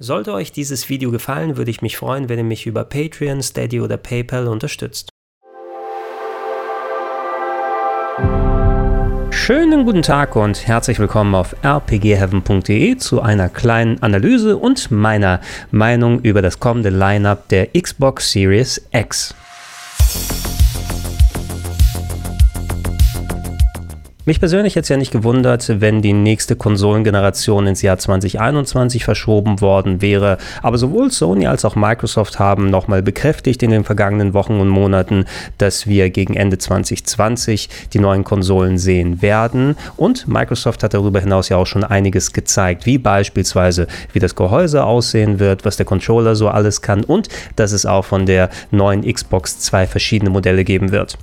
Sollte euch dieses Video gefallen, würde ich mich freuen, wenn ihr mich über Patreon, Steady oder PayPal unterstützt. Schönen guten Tag und herzlich willkommen auf rpgheaven.de zu einer kleinen Analyse und meiner Meinung über das kommende Lineup der Xbox Series X. Mich persönlich hätte es ja nicht gewundert, wenn die nächste Konsolengeneration ins Jahr 2021 verschoben worden wäre. Aber sowohl Sony als auch Microsoft haben nochmal bekräftigt in den vergangenen Wochen und Monaten, dass wir gegen Ende 2020 die neuen Konsolen sehen werden. Und Microsoft hat darüber hinaus ja auch schon einiges gezeigt, wie beispielsweise, wie das Gehäuse aussehen wird, was der Controller so alles kann und dass es auch von der neuen Xbox zwei verschiedene Modelle geben wird.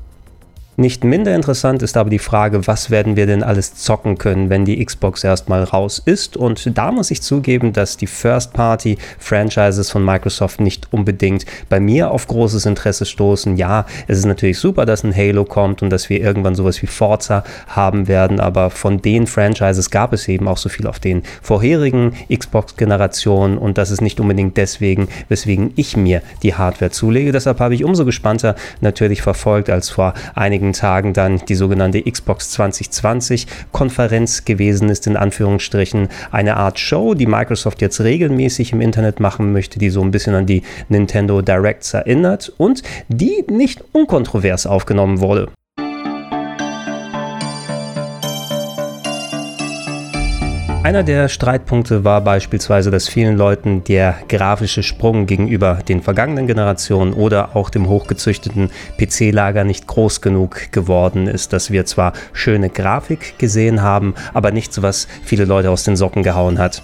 Nicht minder interessant ist aber die Frage, was werden wir denn alles zocken können, wenn die Xbox erstmal raus ist. Und da muss ich zugeben, dass die First-Party-Franchises von Microsoft nicht unbedingt bei mir auf großes Interesse stoßen. Ja, es ist natürlich super, dass ein Halo kommt und dass wir irgendwann sowas wie Forza haben werden, aber von den Franchises gab es eben auch so viel auf den vorherigen Xbox-Generationen und das ist nicht unbedingt deswegen, weswegen ich mir die Hardware zulege. Deshalb habe ich umso gespannter natürlich verfolgt, als vor einigen einigen Tagen dann die sogenannte Xbox 2020 Konferenz gewesen ist, in Anführungsstrichen. Eine Art Show, die Microsoft jetzt regelmäßig im Internet machen möchte, die so ein bisschen an die Nintendo Directs erinnert und die nicht unkontrovers aufgenommen wurde. Einer der Streitpunkte war beispielsweise, dass vielen Leuten der grafische Sprung gegenüber den vergangenen Generationen oder auch dem hochgezüchteten PC-Lager nicht groß genug geworden ist, dass wir zwar schöne Grafik gesehen haben, aber nichts, was viele Leute aus den Socken gehauen hat.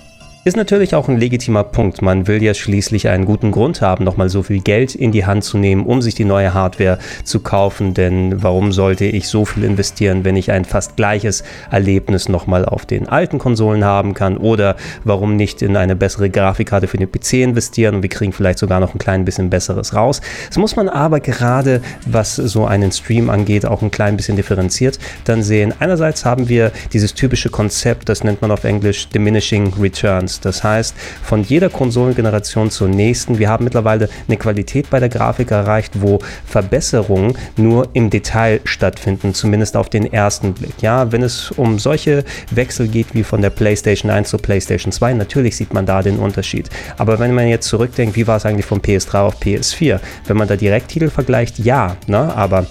Ist natürlich auch ein legitimer Punkt. Man will ja schließlich einen guten Grund haben, nochmal so viel Geld in die Hand zu nehmen, um sich die neue Hardware zu kaufen. Denn warum sollte ich so viel investieren, wenn ich ein fast gleiches Erlebnis nochmal auf den alten Konsolen haben kann? Oder warum nicht in eine bessere Grafikkarte für den PC investieren und wir kriegen vielleicht sogar noch ein klein bisschen besseres raus? Das muss man aber gerade, was so einen Stream angeht, auch ein klein bisschen differenziert dann sehen. Einerseits haben wir dieses typische Konzept, das nennt man auf Englisch Diminishing Returns. Das heißt, von jeder Konsolengeneration zur nächsten, wir haben mittlerweile eine Qualität bei der Grafik erreicht, wo Verbesserungen nur im Detail stattfinden, zumindest auf den ersten Blick. Ja, wenn es um solche Wechsel geht wie von der PlayStation 1 zur PlayStation 2, natürlich sieht man da den Unterschied. Aber wenn man jetzt zurückdenkt, wie war es eigentlich von PS3 auf PS4? Wenn man da direkt Titel vergleicht, ja, ne? aber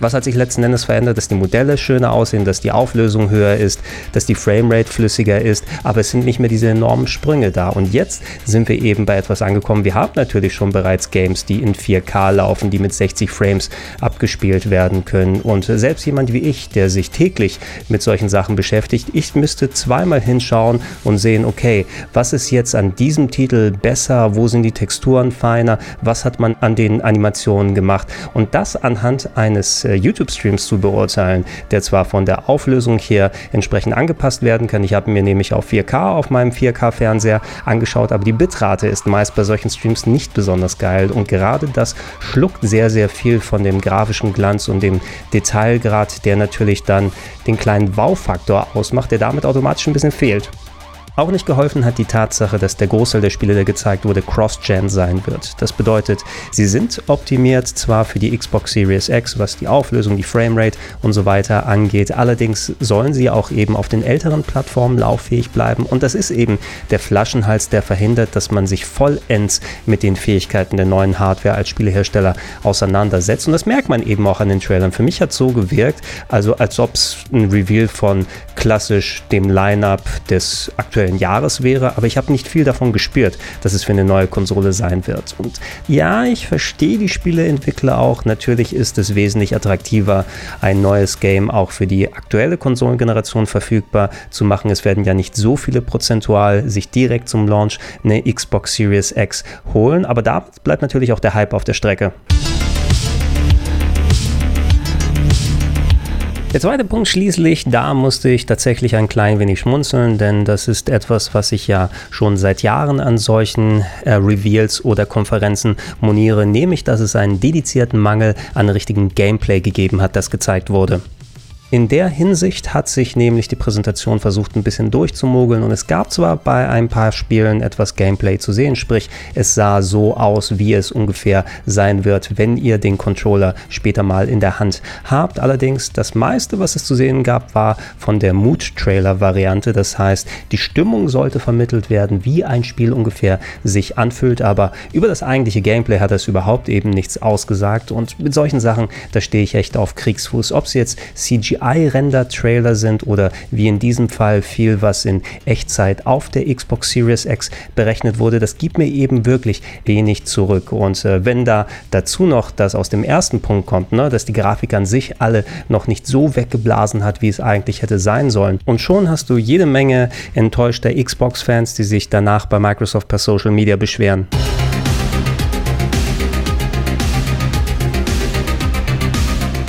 was hat sich letzten Endes verändert? Dass die Modelle schöner aussehen, dass die Auflösung höher ist, dass die Framerate flüssiger ist, aber es sind nicht mehr diese enormen Sprünge da. Und jetzt sind wir eben bei etwas angekommen. Wir haben natürlich schon bereits Games, die in 4K laufen, die mit 60 Frames abgespielt werden können. Und selbst jemand wie ich, der sich täglich mit solchen Sachen beschäftigt, ich müsste zweimal hinschauen und sehen, okay, was ist jetzt an diesem Titel besser? Wo sind die Texturen feiner? Was hat man an den Animationen gemacht? Und das anhand eines YouTube-Streams zu beurteilen, der zwar von der Auflösung her entsprechend angepasst werden kann. Ich habe mir nämlich auf 4K auf meinem 4K-Fernseher angeschaut, aber die Bitrate ist meist bei solchen Streams nicht besonders geil und gerade das schluckt sehr, sehr viel von dem grafischen Glanz und dem Detailgrad, der natürlich dann den kleinen Wow-Faktor ausmacht, der damit automatisch ein bisschen fehlt. Auch nicht geholfen hat die Tatsache, dass der Großteil der Spiele, der gezeigt wurde, Cross-Gen sein wird. Das bedeutet, sie sind optimiert zwar für die Xbox Series X, was die Auflösung, die Framerate und so weiter angeht, allerdings sollen sie auch eben auf den älteren Plattformen lauffähig bleiben und das ist eben der Flaschenhals, der verhindert, dass man sich vollends mit den Fähigkeiten der neuen Hardware als Spielehersteller auseinandersetzt und das merkt man eben auch an den Trailern. Für mich hat so gewirkt, also als ob es ein Reveal von klassisch dem Line-up des aktuellen aktuellen Jahres wäre, aber ich habe nicht viel davon gespürt, dass es für eine neue Konsole sein wird. Und ja, ich verstehe die Spieleentwickler auch. Natürlich ist es wesentlich attraktiver, ein neues Game auch für die aktuelle Konsolengeneration verfügbar zu machen. Es werden ja nicht so viele prozentual sich direkt zum Launch eine Xbox Series X holen, aber da bleibt natürlich auch der Hype auf der Strecke. Der zweite Punkt schließlich, da musste ich tatsächlich ein klein wenig schmunzeln, denn das ist etwas, was ich ja schon seit Jahren an solchen äh, Reveals oder Konferenzen moniere, nämlich, dass es einen dedizierten Mangel an richtigem Gameplay gegeben hat, das gezeigt wurde. In der Hinsicht hat sich nämlich die Präsentation versucht ein bisschen durchzumogeln und es gab zwar bei ein paar Spielen etwas Gameplay zu sehen, sprich es sah so aus, wie es ungefähr sein wird, wenn ihr den Controller später mal in der Hand habt. Allerdings das meiste, was es zu sehen gab, war von der Mood-Trailer-Variante. Das heißt, die Stimmung sollte vermittelt werden, wie ein Spiel ungefähr sich anfühlt, aber über das eigentliche Gameplay hat es überhaupt eben nichts ausgesagt und mit solchen Sachen, da stehe ich echt auf Kriegsfuß. Ob es jetzt CGI CGI-Render-Trailer sind oder wie in diesem Fall viel, was in Echtzeit auf der Xbox Series X berechnet wurde, das gibt mir eben wirklich wenig zurück. Und äh, wenn da dazu noch das aus dem ersten Punkt kommt, ne, dass die Grafik an sich alle noch nicht so weggeblasen hat, wie es eigentlich hätte sein sollen. Und schon hast du jede Menge enttäuschter Xbox-Fans, die sich danach bei Microsoft per Social Media beschweren.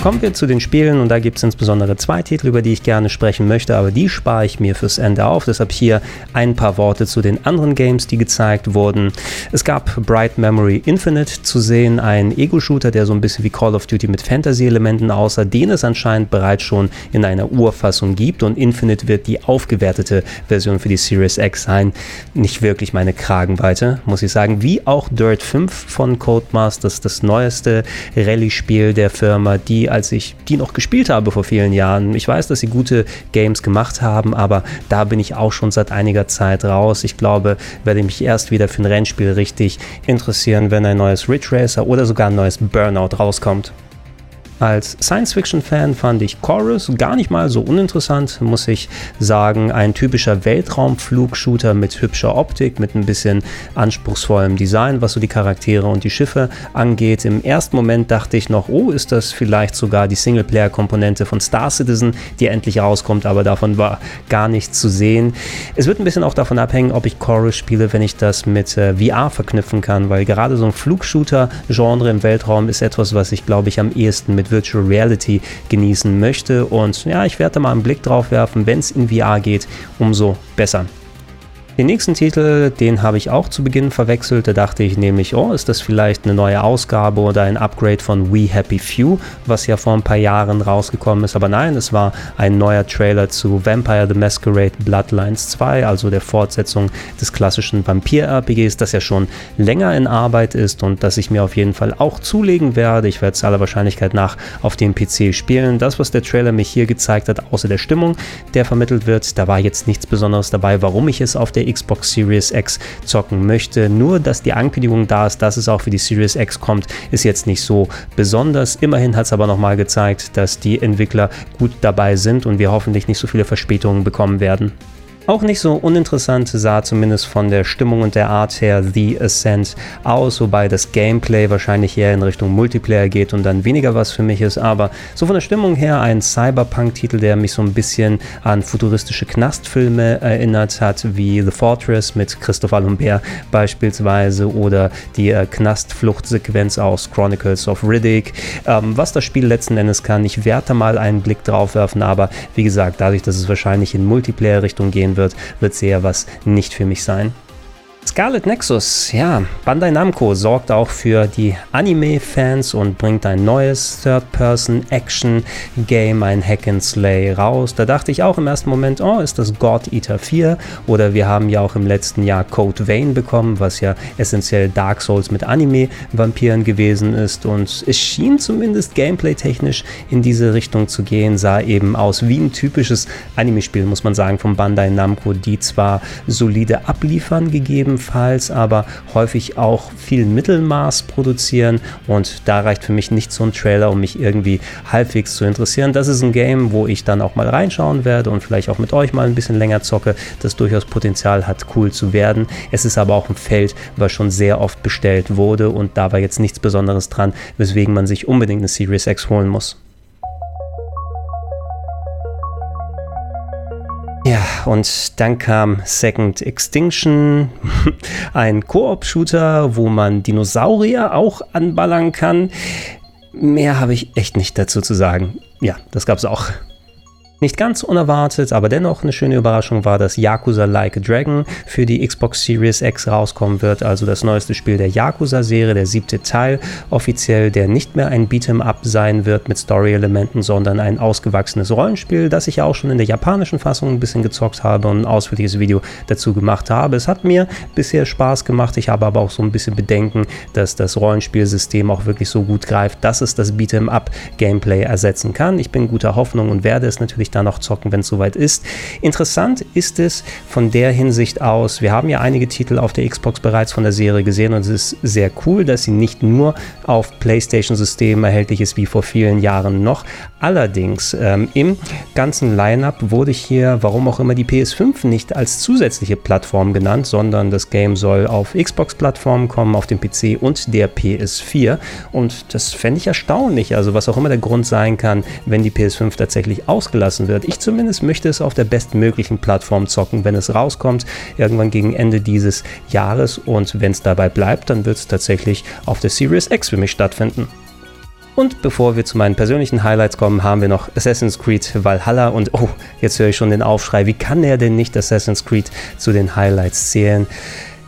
Kommen wir zu den Spielen und da gibt es insbesondere zwei Titel, über die ich gerne sprechen möchte, aber die spare ich mir fürs Ende auf. Deshalb hier ein paar Worte zu den anderen Games, die gezeigt wurden. Es gab Bright Memory Infinite zu sehen, ein Ego-Shooter, der so ein bisschen wie Call of Duty mit Fantasy-Elementen aussah, den es anscheinend bereits schon in einer Urfassung gibt und Infinite wird die aufgewertete Version für die Series X sein. Nicht wirklich meine Kragenweite, muss ich sagen. Wie auch Dirt 5 von Codemasters, das neueste Rallye-Spiel der Firma, die als ich die noch gespielt habe vor vielen Jahren. Ich weiß, dass sie gute Games gemacht haben, aber da bin ich auch schon seit einiger Zeit raus. Ich glaube, werde ich mich erst wieder für ein Rennspiel richtig interessieren, wenn ein neues Ridge Racer oder sogar ein neues Burnout rauskommt. Als Science-Fiction-Fan fand ich Chorus gar nicht mal so uninteressant, muss ich sagen. Ein typischer Weltraumflugshooter mit hübscher Optik, mit ein bisschen anspruchsvollem Design, was so die Charaktere und die Schiffe angeht. Im ersten Moment dachte ich noch, oh, ist das vielleicht sogar die Singleplayer-Komponente von Star Citizen, die endlich rauskommt, aber davon war gar nichts zu sehen. Es wird ein bisschen auch davon abhängen, ob ich Chorus spiele, wenn ich das mit äh, VR verknüpfen kann, weil gerade so ein Flugshooter-Genre im Weltraum ist etwas, was ich glaube ich am ehesten mit Virtual Reality genießen möchte. Und ja, ich werde da mal einen Blick drauf werfen. Wenn es in VR geht, umso besser. Den nächsten Titel, den habe ich auch zu Beginn verwechselt. Da dachte ich nämlich, oh, ist das vielleicht eine neue Ausgabe oder ein Upgrade von We Happy Few, was ja vor ein paar Jahren rausgekommen ist. Aber nein, es war ein neuer Trailer zu Vampire the Masquerade Bloodlines 2, also der Fortsetzung des klassischen Vampir-RPGs, das ja schon länger in Arbeit ist und das ich mir auf jeden Fall auch zulegen werde. Ich werde es aller Wahrscheinlichkeit nach auf dem PC spielen. Das, was der Trailer mich hier gezeigt hat, außer der Stimmung, der vermittelt wird, da war jetzt nichts Besonderes dabei, warum ich es auf der Xbox Series X zocken möchte. Nur, dass die Ankündigung da ist, dass es auch für die Series X kommt, ist jetzt nicht so besonders. Immerhin hat es aber nochmal gezeigt, dass die Entwickler gut dabei sind und wir hoffentlich nicht so viele Verspätungen bekommen werden. Auch nicht so uninteressant sah zumindest von der Stimmung und der Art her The Ascent aus, wobei das Gameplay wahrscheinlich eher in Richtung Multiplayer geht und dann weniger was für mich ist. Aber so von der Stimmung her ein Cyberpunk-Titel, der mich so ein bisschen an futuristische Knastfilme erinnert hat, wie The Fortress mit Christopher Lambert beispielsweise oder die äh, Knastfluchtsequenz aus Chronicles of Riddick. Ähm, was das Spiel letzten Endes kann, ich werde da mal einen Blick drauf werfen, aber wie gesagt, dadurch, dass es wahrscheinlich in Multiplayer-Richtung gehen wird, wird sehr was nicht für mich sein. Scarlet Nexus, ja, Bandai Namco sorgt auch für die Anime-Fans und bringt ein neues Third-Person-Action-Game, ein Hack and Slay raus. Da dachte ich auch im ersten Moment, oh, ist das God Eater 4? Oder wir haben ja auch im letzten Jahr Code Vein bekommen, was ja essentiell Dark Souls mit Anime-Vampiren gewesen ist. Und es schien zumindest gameplay-technisch in diese Richtung zu gehen, sah eben aus wie ein typisches Anime-Spiel, muss man sagen, von Bandai Namco, die zwar solide abliefern gegeben ebenfalls, aber häufig auch viel Mittelmaß produzieren und da reicht für mich nicht so ein Trailer, um mich irgendwie halbwegs zu interessieren. Das ist ein Game, wo ich dann auch mal reinschauen werde und vielleicht auch mit euch mal ein bisschen länger zocke, das durchaus Potenzial hat, cool zu werden. Es ist aber auch ein Feld, was schon sehr oft bestellt wurde und da war jetzt nichts Besonderes dran, weswegen man sich unbedingt eine Series X holen muss. Und dann kam Second Extinction, ein Koop-Shooter, wo man Dinosaurier auch anballern kann. Mehr habe ich echt nicht dazu zu sagen. Ja, das gab es auch. Nicht ganz unerwartet, aber dennoch eine schöne Überraschung war, dass Yakuza Like a Dragon für die Xbox Series X rauskommen wird, also das neueste Spiel der Yakuza-Serie, der siebte Teil, offiziell, der nicht mehr ein Beat'em-up sein wird mit Story-Elementen, sondern ein ausgewachsenes Rollenspiel, das ich ja auch schon in der japanischen Fassung ein bisschen gezockt habe und ein ausführliches Video dazu gemacht habe. Es hat mir bisher Spaß gemacht, ich habe aber auch so ein bisschen Bedenken, dass das Rollenspielsystem auch wirklich so gut greift, dass es das Beat'em-up-Gameplay ersetzen kann. Ich bin guter Hoffnung und werde es natürlich ich da noch zocken, wenn es soweit ist. Interessant ist es von der Hinsicht aus, wir haben ja einige Titel auf der Xbox bereits von der Serie gesehen und es ist sehr cool, dass sie nicht nur auf PlayStation-Systemen erhältlich ist wie vor vielen Jahren noch. Allerdings ähm, im ganzen Lineup wurde hier, warum auch immer, die PS5 nicht als zusätzliche Plattform genannt, sondern das Game soll auf Xbox-Plattformen kommen, auf dem PC und der PS4. Und das fände ich erstaunlich. Also was auch immer der Grund sein kann, wenn die PS5 tatsächlich ausgelassen gelassen wird. Ich zumindest möchte es auf der bestmöglichen Plattform zocken, wenn es rauskommt, irgendwann gegen Ende dieses Jahres. Und wenn es dabei bleibt, dann wird es tatsächlich auf der Series X für mich stattfinden. Und bevor wir zu meinen persönlichen Highlights kommen, haben wir noch Assassin's Creed Valhalla. Und oh, jetzt höre ich schon den Aufschrei, wie kann er denn nicht Assassin's Creed zu den Highlights zählen?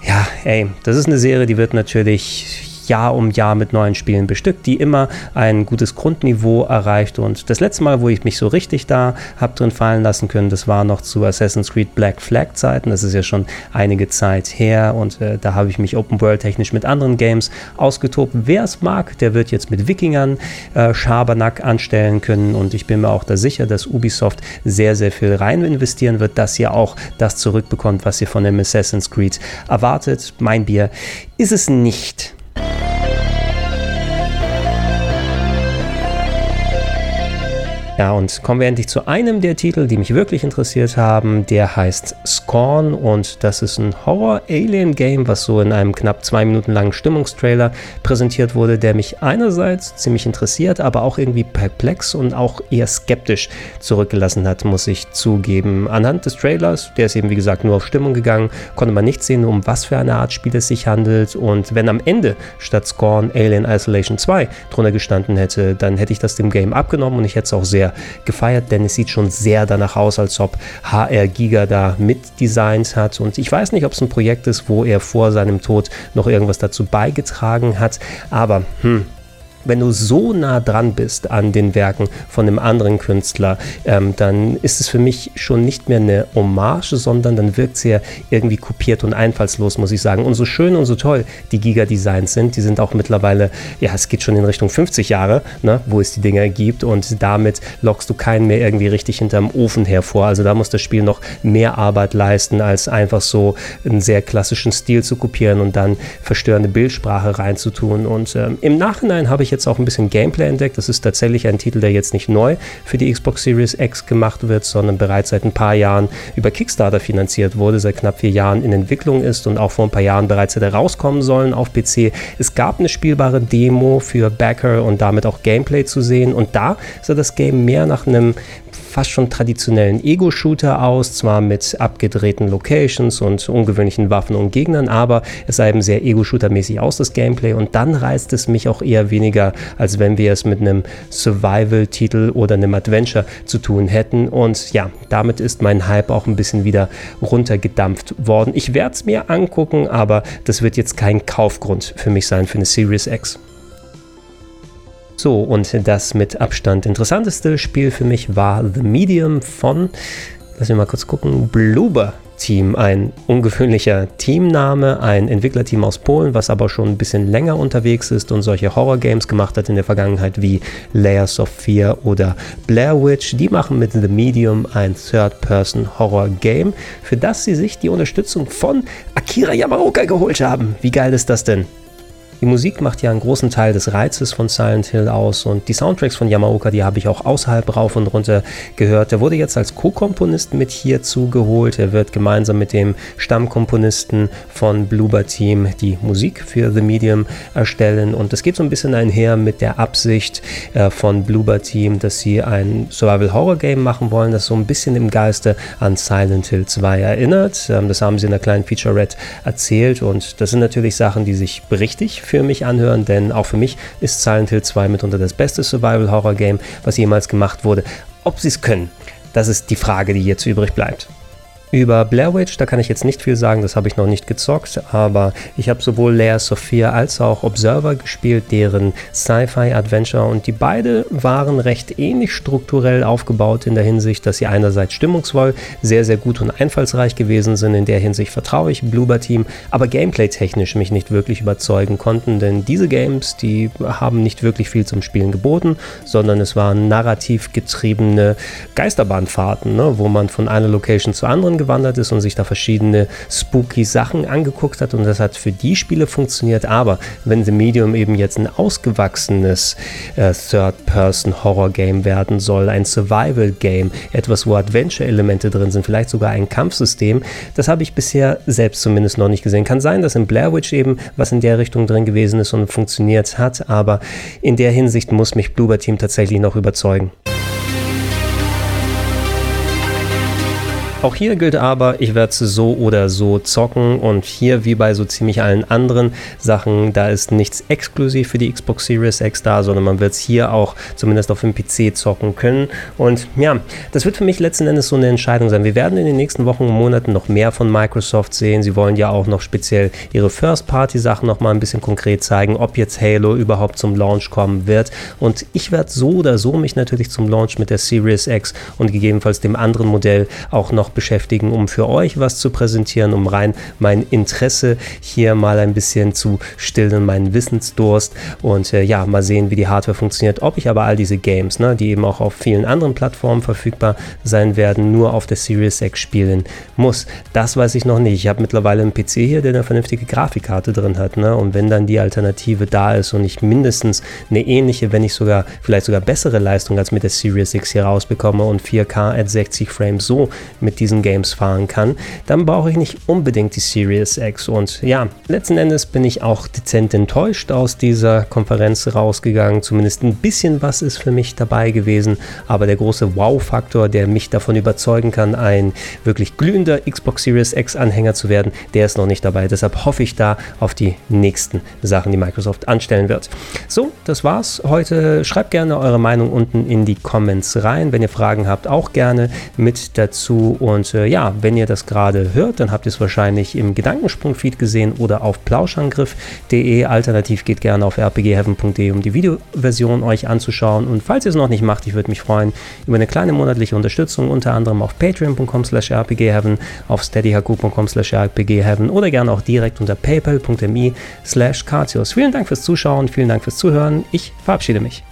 Ja, ey, das ist eine Serie, die wird natürlich Jahr um Jahr mit neuen Spielen bestückt, die immer ein gutes Grundniveau erreicht. Und das letzte Mal, wo ich mich so richtig da habe drin fallen lassen können, das war noch zu Assassin's Creed Black Flag Zeiten. Das ist ja schon einige Zeit her und äh, da habe ich mich Open World technisch mit anderen Games ausgetobt. Wer es mag, der wird jetzt mit Wikingern äh, Schabernack anstellen können und ich bin mir auch da sicher, dass Ubisoft sehr, sehr viel rein investieren wird, dass ihr auch das zurückbekommt, was ihr von dem Assassin's Creed erwartet. Mein Bier ist es nicht. Hey! Ja, und kommen wir endlich zu einem der Titel, die mich wirklich interessiert haben. Der heißt Scorn und das ist ein Horror-Alien-Game, was so in einem knapp zwei Minuten langen Stimmungstrailer präsentiert wurde, der mich einerseits ziemlich interessiert, aber auch irgendwie perplex und auch eher skeptisch zurückgelassen hat, muss ich zugeben. Anhand des Trailers, der ist eben wie gesagt nur auf Stimmung gegangen, konnte man nicht sehen, um was für eine Art Spiel es sich handelt. Und wenn am Ende statt Scorn Alien Isolation 2 drunter gestanden hätte, dann hätte ich das dem Game abgenommen und ich hätte es auch sehr gefeiert, denn es sieht schon sehr danach aus, als ob HR Giga da mitdesignt hat. Und ich weiß nicht, ob es ein Projekt ist, wo er vor seinem Tod noch irgendwas dazu beigetragen hat, aber hm, wenn du so nah dran bist an den Werken von einem anderen Künstler, ähm, dann ist es für mich schon nicht mehr eine Hommage, sondern dann wirkt es ja irgendwie kopiert und einfallslos, muss ich sagen. Und so schön und so toll die Giga-Designs sind, die sind auch mittlerweile, ja, es geht schon in Richtung 50 Jahre, ne, wo es die Dinger gibt und damit lockst du keinen mehr irgendwie richtig hinterm Ofen hervor. Also da muss das Spiel noch mehr Arbeit leisten, als einfach so einen sehr klassischen Stil zu kopieren und dann verstörende Bildsprache reinzutun. Und ähm, im Nachhinein habe ich ich jetzt auch ein bisschen Gameplay entdeckt. Das ist tatsächlich ein Titel, der jetzt nicht neu für die Xbox Series X gemacht wird, sondern bereits seit ein paar Jahren über Kickstarter finanziert wurde, seit knapp vier Jahren in Entwicklung ist und auch vor ein paar Jahren bereits hätte rauskommen sollen auf PC. Es gab eine spielbare Demo für Backer und damit auch Gameplay zu sehen und da sah das Game mehr nach einem fast schon traditionellen Ego-Shooter aus, zwar mit abgedrehten Locations und ungewöhnlichen Waffen und Gegnern, aber es sah eben sehr Ego-Shooter-mäßig aus, das Gameplay. Und dann reizt es mich auch eher weniger, als wenn wir es mit einem Survival-Titel oder einem Adventure zu tun hätten. Und ja, damit ist mein Hype auch ein bisschen wieder runtergedampft worden. Ich werde es mir angucken, aber das wird jetzt kein Kaufgrund für mich sein für eine Series X. So, und das mit Abstand interessanteste Spiel für mich war The Medium von, lass mich mal kurz gucken, Bloober Team. Ein ungewöhnlicher Teamname, ein Entwicklerteam aus Polen, was aber schon ein bisschen länger unterwegs ist und solche Horror-Games gemacht hat in der Vergangenheit wie Layers of Fear oder Blair Witch. Die machen mit The Medium ein Third-Person-Horror-Game, für das sie sich die Unterstützung von Akira Yamaoka geholt haben. Wie geil ist das denn? Die Musik macht ja einen großen Teil des Reizes von Silent Hill aus und die Soundtracks von Yamaoka, die habe ich auch außerhalb rauf und runter gehört. Der wurde jetzt als Co-Komponist mit hier zugeholt. Er wird gemeinsam mit dem Stammkomponisten von Bloober Team die Musik für The Medium erstellen und es geht so ein bisschen einher mit der Absicht äh, von Bloober Team, dass sie ein Survival-Horror-Game machen wollen, das so ein bisschen im Geiste an Silent Hill 2 erinnert. Ähm, das haben sie in einer kleinen Featurette erzählt und das sind natürlich Sachen, die sich berichtig für mich anhören, denn auch für mich ist Silent Hill 2 mitunter das beste Survival-Horror-Game, was jemals gemacht wurde. Ob sie es können, das ist die Frage, die jetzt übrig bleibt. Über Blair Witch, da kann ich jetzt nicht viel sagen, das habe ich noch nicht gezockt, aber ich habe sowohl Lair Sophia als auch Observer gespielt, deren Sci-Fi-Adventure und die beide waren recht ähnlich strukturell aufgebaut in der Hinsicht, dass sie einerseits stimmungsvoll sehr, sehr gut und einfallsreich gewesen sind, in der Hinsicht vertraue ich Bloober Team, aber gameplay-technisch mich nicht wirklich überzeugen konnten, denn diese Games, die haben nicht wirklich viel zum Spielen geboten, sondern es waren narrativ getriebene Geisterbahnfahrten, ne, wo man von einer Location zur anderen gewandert ist und sich da verschiedene spooky Sachen angeguckt hat und das hat für die Spiele funktioniert. Aber wenn The Medium eben jetzt ein ausgewachsenes äh, Third-Person-Horror-Game werden soll, ein Survival-Game, etwas, wo Adventure-Elemente drin sind, vielleicht sogar ein Kampfsystem, das habe ich bisher selbst zumindest noch nicht gesehen. Kann sein, dass in Blair Witch eben was in der Richtung drin gewesen ist und funktioniert hat, aber in der Hinsicht muss mich Bloober Team tatsächlich noch überzeugen. Auch hier gilt aber, ich werde so oder so zocken und hier wie bei so ziemlich allen anderen Sachen, da ist nichts exklusiv für die Xbox Series X da, sondern man wird es hier auch zumindest auf dem PC zocken können. Und ja, das wird für mich letzten Endes so eine Entscheidung sein. Wir werden in den nächsten Wochen und Monaten noch mehr von Microsoft sehen. Sie wollen ja auch noch speziell ihre First-Party-Sachen noch mal ein bisschen konkret zeigen, ob jetzt Halo überhaupt zum Launch kommen wird. Und ich werde so oder so mich natürlich zum Launch mit der Series X und gegebenenfalls dem anderen Modell auch noch noch beschäftigen, um für euch was zu präsentieren, um rein mein Interesse hier mal ein bisschen zu stillen, meinen Wissensdurst und äh, ja, mal sehen, wie die Hardware funktioniert. Ob ich aber all diese Games, ne, die eben auch auf vielen anderen Plattformen verfügbar sein werden, nur auf der Series X spielen muss. Das weiß ich noch nicht. Ich habe mittlerweile einen PC hier, der eine vernünftige Grafikkarte drin hat. Ne? Und wenn dann die Alternative da ist und ich mindestens eine ähnliche, wenn nicht sogar vielleicht sogar bessere Leistung als mit der Series X hier rausbekomme und 4K at 60 Frames so mit diesen Games fahren kann, dann brauche ich nicht unbedingt die Series X. Und ja, letzten Endes bin ich auch dezent enttäuscht aus dieser Konferenz rausgegangen. Zumindest ein bisschen was ist für mich dabei gewesen. Aber der große Wow-Faktor, der mich davon überzeugen kann, ein wirklich glühender Xbox Series X-Anhänger zu werden, der ist noch nicht dabei. Deshalb hoffe ich da auf die nächsten Sachen, die Microsoft anstellen wird. So, das war's heute. Schreibt gerne eure Meinung unten in die Comments rein. Wenn ihr Fragen habt, auch gerne mit dazu. Und äh, ja, wenn ihr das gerade hört, dann habt ihr es wahrscheinlich im Gedankensprung-Feed gesehen oder auf plauschangriff.de. Alternativ geht gerne auf rpgheaven.de, um die Videoversion euch anzuschauen. Und falls ihr es noch nicht macht, ich würde mich freuen über eine kleine monatliche Unterstützung, unter anderem auf patreon.com slash rpgheaven, auf steadyhq.com slash rpgheaven oder gerne auch direkt unter paypal.me slash Vielen Dank fürs Zuschauen, vielen Dank fürs Zuhören. Ich verabschiede mich.